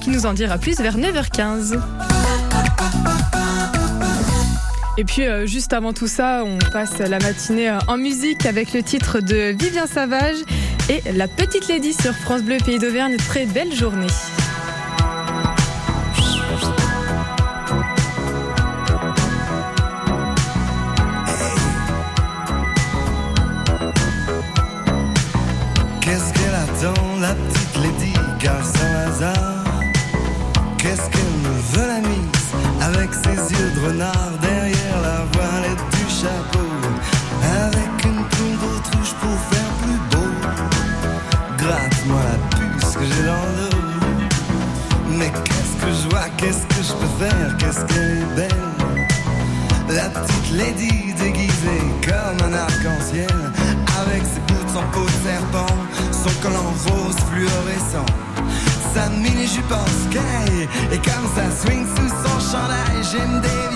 qui nous en dira plus vers 9h15. Et puis euh, juste avant tout ça, on passe la matinée euh, en musique avec le titre de Vivien Savage et La Petite Lady sur France Bleu Pays d'Auvergne. Très belle journée. Qu'est-ce qu'elle me veut la mise Avec ses yeux de renard derrière la voilette du chapeau Avec une plume d'autruche pour faire plus beau. Gratte-moi la puce que j'ai dans le dos. Mais qu'est-ce que je vois, qu'est-ce que je peux faire Qu'est-ce qu'elle est belle. La petite lady déguisée comme un arc-en-ciel Avec ses boots en peau de serpent Son collant rose fluorescent sa mini jupe en sky Et comme ça swing sous son chandail J'aime dévisser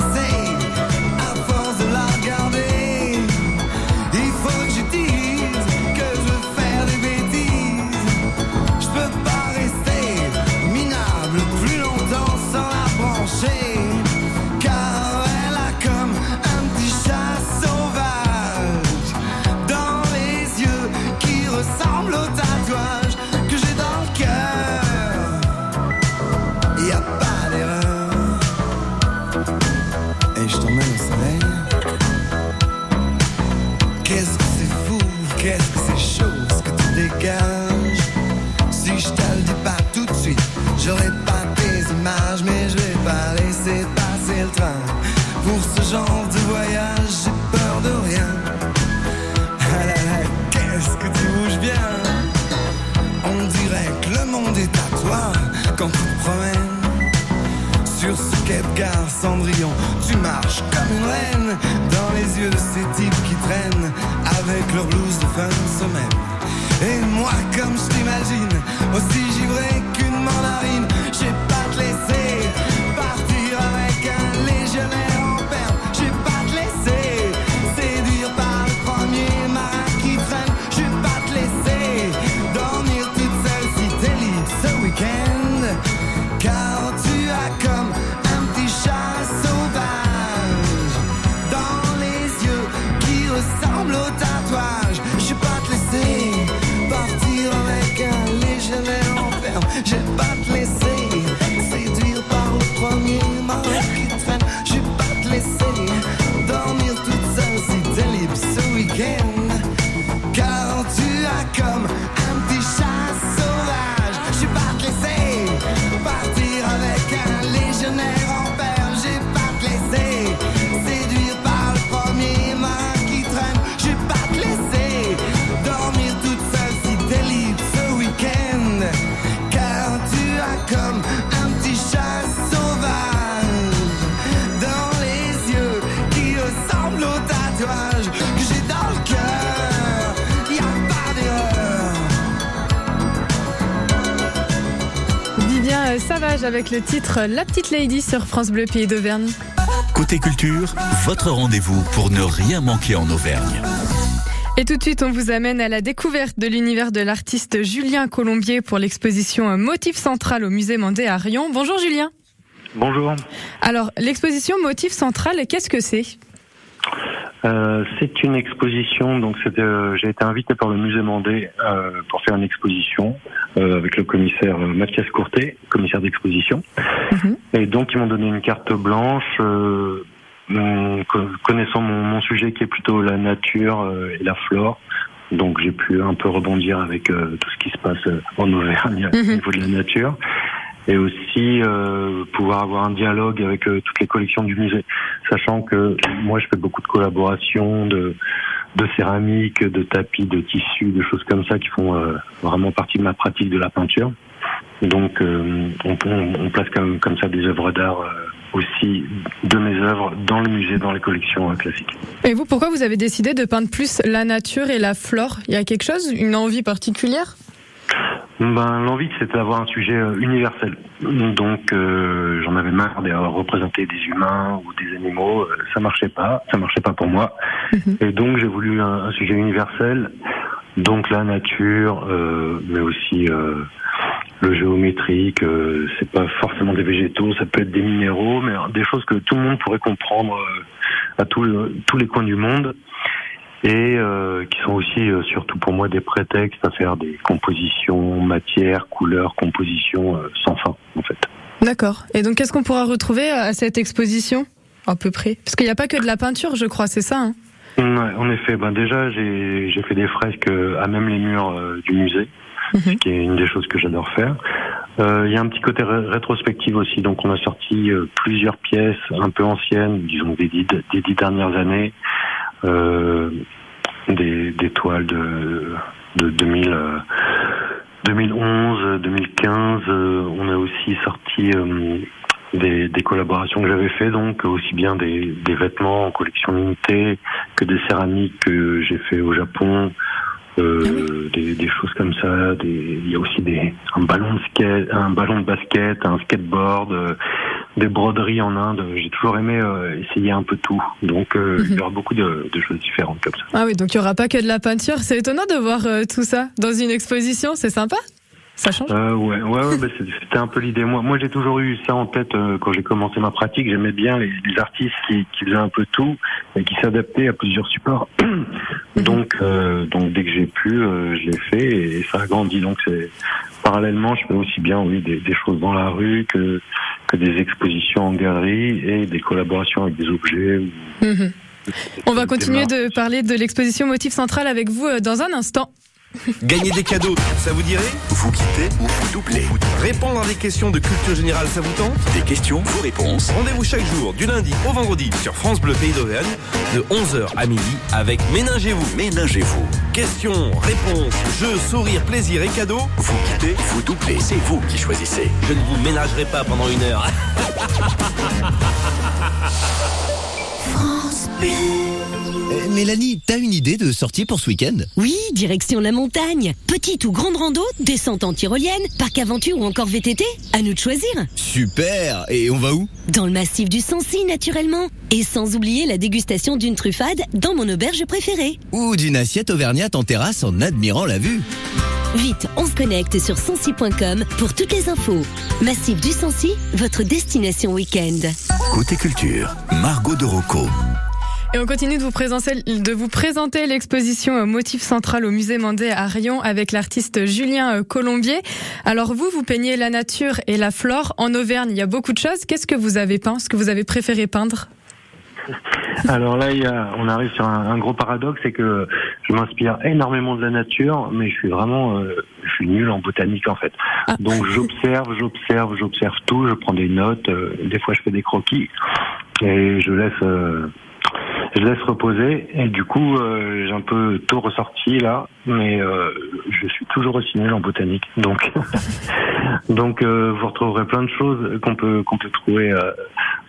Gare Cendrillon, tu marches comme une reine dans les yeux de ces types qui traînent avec leur blouse de fin de semaine. Et moi, comme je t'imagine, aussi givré qu'une mandarine, j'ai avec le titre La Petite Lady sur France Bleu Pays d'Auvergne. Côté culture, votre rendez-vous pour ne rien manquer en Auvergne. Et tout de suite, on vous amène à la découverte de l'univers de l'artiste Julien Colombier pour l'exposition Motif Central au musée Mandé à Rion. Bonjour Julien. Bonjour. Alors, l'exposition Motif Central, qu'est-ce que c'est? Euh, c'est une exposition, donc euh, j'ai été invité par le musée Mandé euh, pour faire une exposition euh, avec le commissaire euh, Mathias Courtet, commissaire d'exposition. Mhm. Et donc ils m'ont donné une carte blanche, euh, mon- co- connaissant mon, mon sujet qui est plutôt la nature euh, et la flore. Donc j'ai pu un peu rebondir avec euh, tout ce qui se passe euh, en Auvergne Mhm. au niveau de la nature. Et aussi euh, pouvoir avoir un dialogue avec euh, toutes les collections du musée, sachant que moi je fais beaucoup de collaborations, de, de céramique, de tapis, de tissus, de choses comme ça qui font euh, vraiment partie de ma pratique de la peinture. Donc euh, on, place comme, ça des œuvres d'art euh, aussi de mes œuvres dans le musée, dans les collections classiques. Et vous, pourquoi vous avez décidé de peindre plus la nature et la flore? Il y a quelque chose, une envie particulière? Ben, l'envie, c'était d'avoir un sujet euh, universel. Donc, euh, j'en avais marre de représenter des humains ou des animaux. euh, Ça marchait pas. Ça marchait pas pour moi. Et donc, j'ai voulu un, un sujet universel. Donc, la nature, euh, mais aussi euh, le géométrique, euh, c'est pas forcément des végétaux, ça peut être des minéraux, mais des choses que tout le monde pourrait comprendre à le- tous les coins du monde et euh, qui sont aussi euh, surtout pour moi des prétextes à faire des compositions, matières, couleurs, compositions euh, sans fin en fait. D'accord. Et donc, qu'est-ce qu'on pourra retrouver à cette exposition À peu près? Parce qu'il n'y a pas que de la peinture, je crois, c'est ça hein? Ouais, en effet, ben déjà j'ai fait des fresques euh, à même les murs euh, du musée, Mhm. ce qui est une des choses que j'adore faire. Euh, Il y a un petit côté ré- rétrospectif aussi, donc on a sorti euh, plusieurs pièces un peu anciennes, disons des dix, des dix dernières années, euh, des, des toiles de, de 2000, euh, 2011, 2015. euh, on a aussi sorti euh, des, des collaborations que j'avais fait, donc aussi bien des, des vêtements en collection limitée que des céramiques que j'ai fait au Japon. euh, des, des choses comme ça, il y a aussi des, un ballon de skate, un ballon de basket, un skateboard, euh, des broderies en Inde. J'ai toujours aimé euh, essayer un peu tout, donc euh, il y aura beaucoup de, de choses différentes comme ça. Ah oui, donc il n'y aura pas que de la peinture. C'est étonnant de voir euh, tout ça dans une exposition, c'est sympa Ça change Euh, ouais, ouais, ouais bah, c'était un peu l'idée. Moi, moi, j'ai toujours eu ça en tête euh, quand j'ai commencé ma pratique. J'aimais bien les, les artistes qui, qui faisaient un peu tout et qui s'adaptaient à plusieurs supports. donc, euh, donc, dès que j'ai pu, euh, je l'ai fait et ça a grandi. Donc, c'est parallèlement, je fais aussi bien, oui, des, des choses dans la rue que que des expositions en galerie et des collaborations avec des objets. ou- Mhm. On va continuer de parler de l'exposition Motif Central avec vous euh, dans un instant. Gagner des cadeaux, ça vous dirait Vous quittez ou vous doublez Répondre à des questions de culture générale, ça vous tente Des questions, vos réponses. Rendez-vous chaque jour, du lundi au vendredi, sur France Bleu Pays d'Auvergne, de 11h à midi, avec Ménagez-vous. Ménagez-vous. Questions, réponses, jeux, sourires, plaisir et cadeaux. Vous quittez, vous doublez. C'est vous qui choisissez. Je ne vous ménagerai pas pendant une heure. Euh, Mélanie, t'as une idée de sortie pour ce week-end? Oui, direction la montagne. Petite ou grande rando, descente en tyrolienne, parc aventure ou encore VTT À nous de choisir. Super Et on va où? Dans le massif du Sancy, naturellement. Et sans oublier la dégustation d'une truffade dans mon auberge préférée. Ou d'une assiette auvergnate en terrasse en admirant la vue Vite, on se connecte sur sancy.com pour toutes les infos. Massif du Sancy, votre destination week-end. Côté culture, Margot de Rocco. Et on continue de vous présenter, de vous présenter l'exposition Motif Central au musée Mandé à Rion avec l'artiste Julien euh, Colombier. Alors vous, vous peignez la nature et la flore. En Auvergne, il y a beaucoup de choses. Qu'est-ce que vous avez peint? Ce que vous avez préféré peindre? Alors là, il y a, on arrive sur un, un gros paradoxe, c'est que je m'inspire énormément de la nature, mais je suis vraiment, euh, je suis nul en botanique en fait. Ah. Donc j'observe, j'observe, j'observe tout, je prends des notes, euh, des fois je fais des croquis et je laisse, euh, je laisse reposer. Et du coup, j'ai un peu tout ressorti là, mais je suis toujours aussi nul en botanique. Donc, donc euh, vous retrouverez plein de choses qu'on peut qu'on peut trouver euh,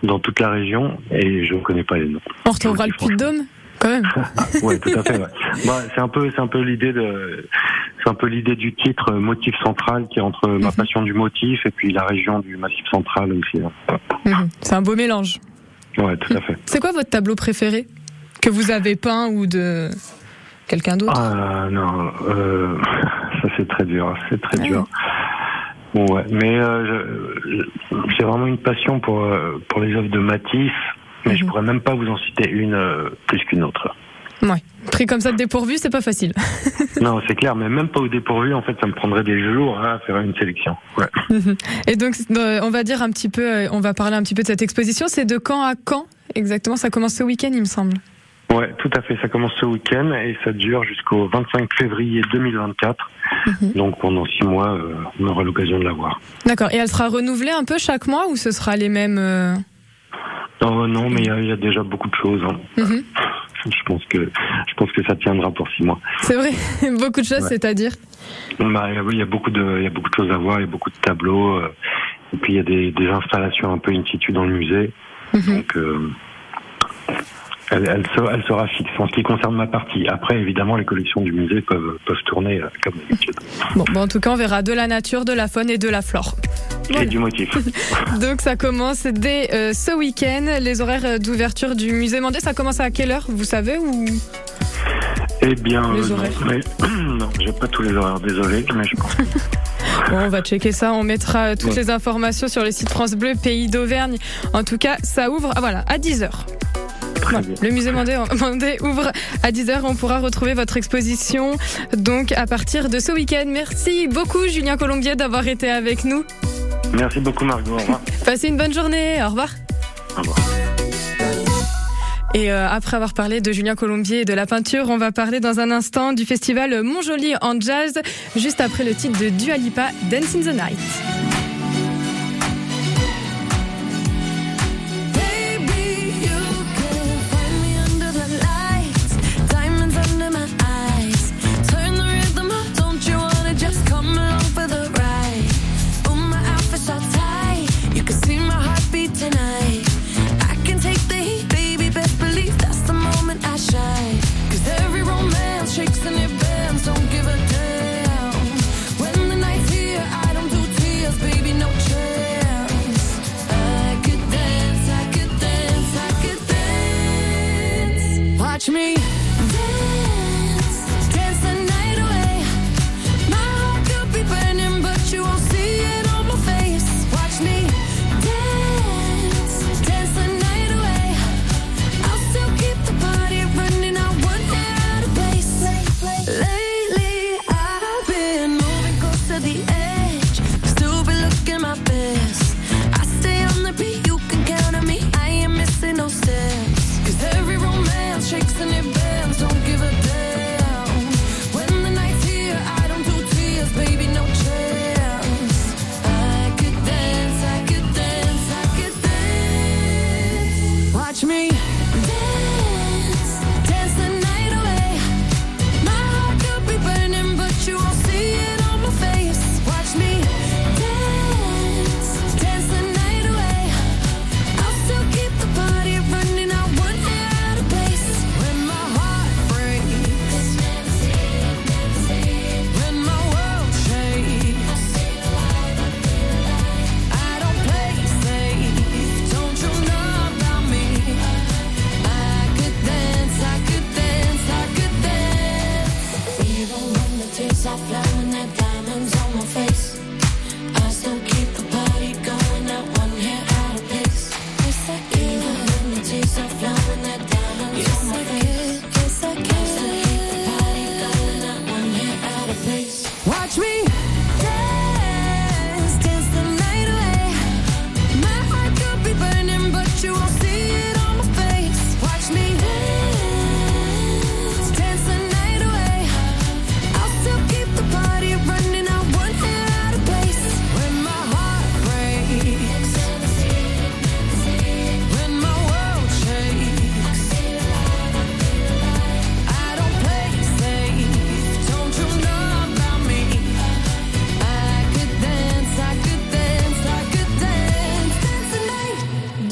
dans toute la région et je ne connais pas les noms. On retrouvera le Puy-de-Dôme quand même. Ouais, tout à fait. Ouais. Bah, c'est un peu, c'est un peu l'idée de, c'est un peu l'idée du titre euh, motif central qui est entre ma Mhm. passion du motif et puis la région du Massif central aussi. hein. Mhm. C'est un beau mélange. Ouais, tout à fait. C'est quoi votre tableau préféré que vous avez peint ou de quelqu'un d'autre? Ah non, ça c'est très dur, c'est très Ah. dur. Ouais, mais euh, j'ai vraiment une passion pour euh, pour les œuvres de Matisse, mais je Mhm. pourrais même pas vous en citer une euh, plus qu'une autre. Ouais. Pris comme ça de dépourvu, c'est pas facile. Non, c'est clair, mais même pas au dépourvu. En fait, ça me prendrait des jours hein, à faire une sélection. Ouais. Et donc, euh, on va dire un petit peu, euh, on va parler un petit peu de cette exposition. C'est de quand à quand exactement? Ça commence ce week-end, il me semble. Ouais, tout à fait. Ça commence ce week-end et ça dure jusqu'au 25 février 2024. Mhm. Donc pendant six mois, euh, on aura l'occasion de la voir. D'accord. Et elle sera renouvelée un peu chaque mois ou ce sera les mêmes euh, Oh non, mais il y a- il y, a déjà beaucoup de choses. hein. mhm. Je pense que je pense que ça tiendra pour six mois. C'est vrai, beaucoup de choses, Ouais. c'est-à-dire. Bah, il y a- beaucoup de il y a beaucoup de choses à voir, il y a beaucoup de tableaux. euh, et puis il y a des, des installations un peu in situ dans le musée. Mhm. Donc euh, elle, elle, sera, elle sera fixe en ce qui concerne ma partie. Après, évidemment, les collections du musée peuvent peuvent tourner euh, comme d'habitude. Bon, bon, en tout cas, on verra de la nature, de la faune et de la flore. Voilà. Et du motif. Donc, ça commence dès euh, ce week-end. Les horaires euh, d'ouverture du musée Mandé, ça commence à quelle heure Vous savez ou? Eh bien, Les euh, horaires. non, non, j'ai pas tous les horaires, désolé, mais je pense. Bon, on va checker ça. On mettra toutes les informations sur le site France Bleu, Pays d'Auvergne. En tout cas, ça ouvre ah, voilà, à 10h. Le musée Mandé, Mandé, ouvre à 10h. On pourra retrouver votre exposition donc à partir de ce week-end. Merci beaucoup Julien Colombier d'avoir été avec nous. Merci beaucoup Margot. Au revoir. Passez une bonne journée. Au revoir. Au revoir. Et euh, après avoir parlé de Julien Colombier et de la peinture, on va parler dans un instant du festival Montjoli en jazz, juste après le titre de Dua Lipa, Dance in the Night.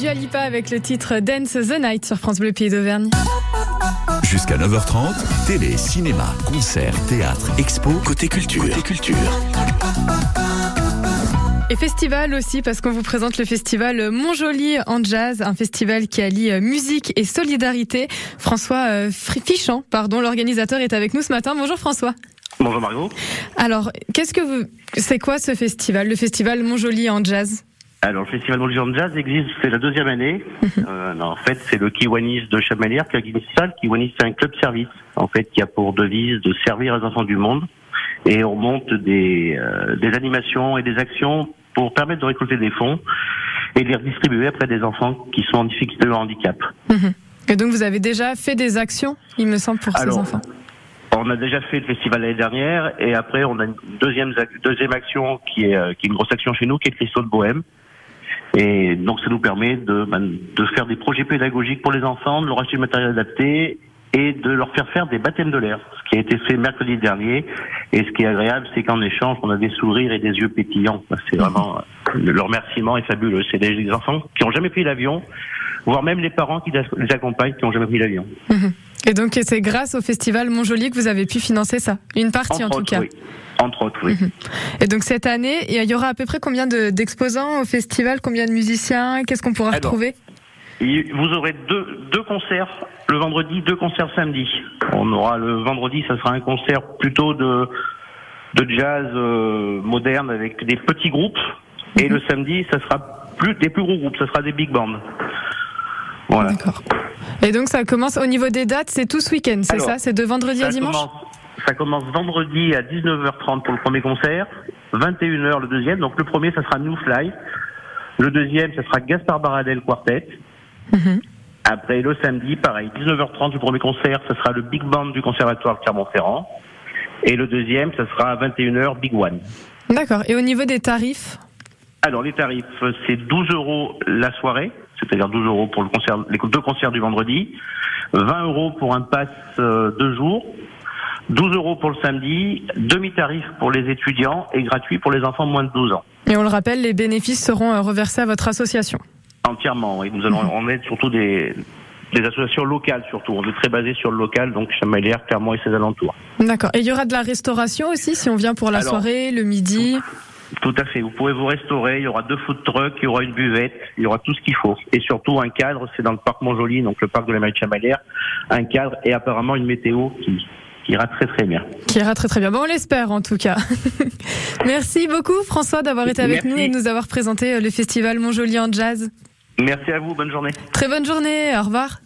Avec le titre Dance the Night sur France Bleu Pays d'Auvergne. Jusqu'à 9h30, télé, cinéma, concert, théâtre, expo, côté culture. Côté culture. Et festival aussi, parce qu'on vous présente le festival Montjoli en jazz, un festival qui allie musique et solidarité. François euh, Fichant, pardon, l'organisateur est avec nous ce matin. Bonjour François. Bonjour Margot. Alors, qu'est-ce que vous, c'est quoi ce festival, le festival Montjoli en jazz? Alors, le Festival de Jazz existe, c'est la deuxième année. Mhm. euh, en fait, c'est le Kiwanis de Chamalières qui organise ça. Le Kiwanis, c'est un club service, en fait, qui a pour devise de servir les enfants du monde. Et on monte des, euh, des animations et des actions pour permettre de récolter des fonds et de les redistribuer après des enfants qui sont en difficulté de handicap. Mhm. Et donc, vous avez déjà fait des actions, il me semble, pour ces enfants on a déjà fait le festival l'année dernière et après on a une deuxième deuxième action qui est euh, qui est une grosse action chez nous qui est Christophe de Bohème et donc ça nous permet de, ben, de faire des projets pédagogiques pour les enfants, de leur acheter du matériel adapté et de leur faire faire des baptêmes de l'air, ce qui a été fait mercredi dernier. Et ce qui est agréable, c'est qu'en échange, on a des sourires et des yeux pétillants. C'est vraiment leur remerciement est fabuleux. C'est des enfants qui n'ont jamais pris l'avion, voire même les parents qui les accompagnent qui n'ont jamais pris l'avion. Mhm. Et donc c'est grâce au festival Montjoli que vous avez pu financer ça, une partie en tout cas. Entre autres, oui. Et donc cette année, il y aura à peu près combien d'exposants au festival, combien de musiciens, qu'est-ce qu'on pourra retrouver? Vous aurez deux, deux concerts le vendredi, deux concerts samedi. On aura le vendredi, ça sera un concert plutôt de de jazz euh, moderne avec des petits groupes. Et Mhm. le samedi, ça sera plus des plus gros groupes, ça sera des big bands. Voilà. D'accord. Et donc ça commence au niveau des dates, c'est tout ce week-end, c'est Alors, ça? C'est de vendredi à dimanche? commence, ça commence vendredi à 19h30 pour le premier concert, 21h le deuxième. Donc le premier, ça sera New Fly. Le deuxième, ça sera Gaspard Baradel Quartet. Mhm. Après, le samedi, pareil, 19h30 le premier concert, ça sera le Big Band du Conservatoire de Clermont-Ferrand. Et le deuxième, ça sera à 21h, Big One. D'accord. Et au niveau des tarifs? Alors, les tarifs, c'est 12 euros la soirée, c'est-à-dire 12 euros pour le concert, les deux concerts du vendredi, 20 euros pour un pass euh, deux jours, 12 euros pour le samedi, demi-tarif pour les étudiants et gratuit pour les enfants de moins de 12 ans. Et on le rappelle, les bénéfices seront euh, reversés à votre association. Entièrement, oui. Nous allons, on aide surtout des, des associations locales surtout. On est très basé sur le local, donc Chamalières, Clermont et ses alentours. D'accord. Et il y aura de la restauration aussi si on vient pour la Alors, soirée, le midi Tout à fait. Vous pourrez vous restaurer. Il y aura deux food trucks, il y aura une buvette, il y aura tout ce qu'il faut. Et surtout un cadre. C'est dans le parc Montjoli, donc le parc de la Marie Chamalière. Un cadre et apparemment une météo qui, qui ira très très bien. qui ira très très bien. Bon, on l'espère en tout cas. Merci beaucoup François d'avoir été avec Merci. nous et de nous avoir présenté euh, le festival Montjoli en jazz. Merci à vous. Bonne journée. Très bonne journée, au revoir.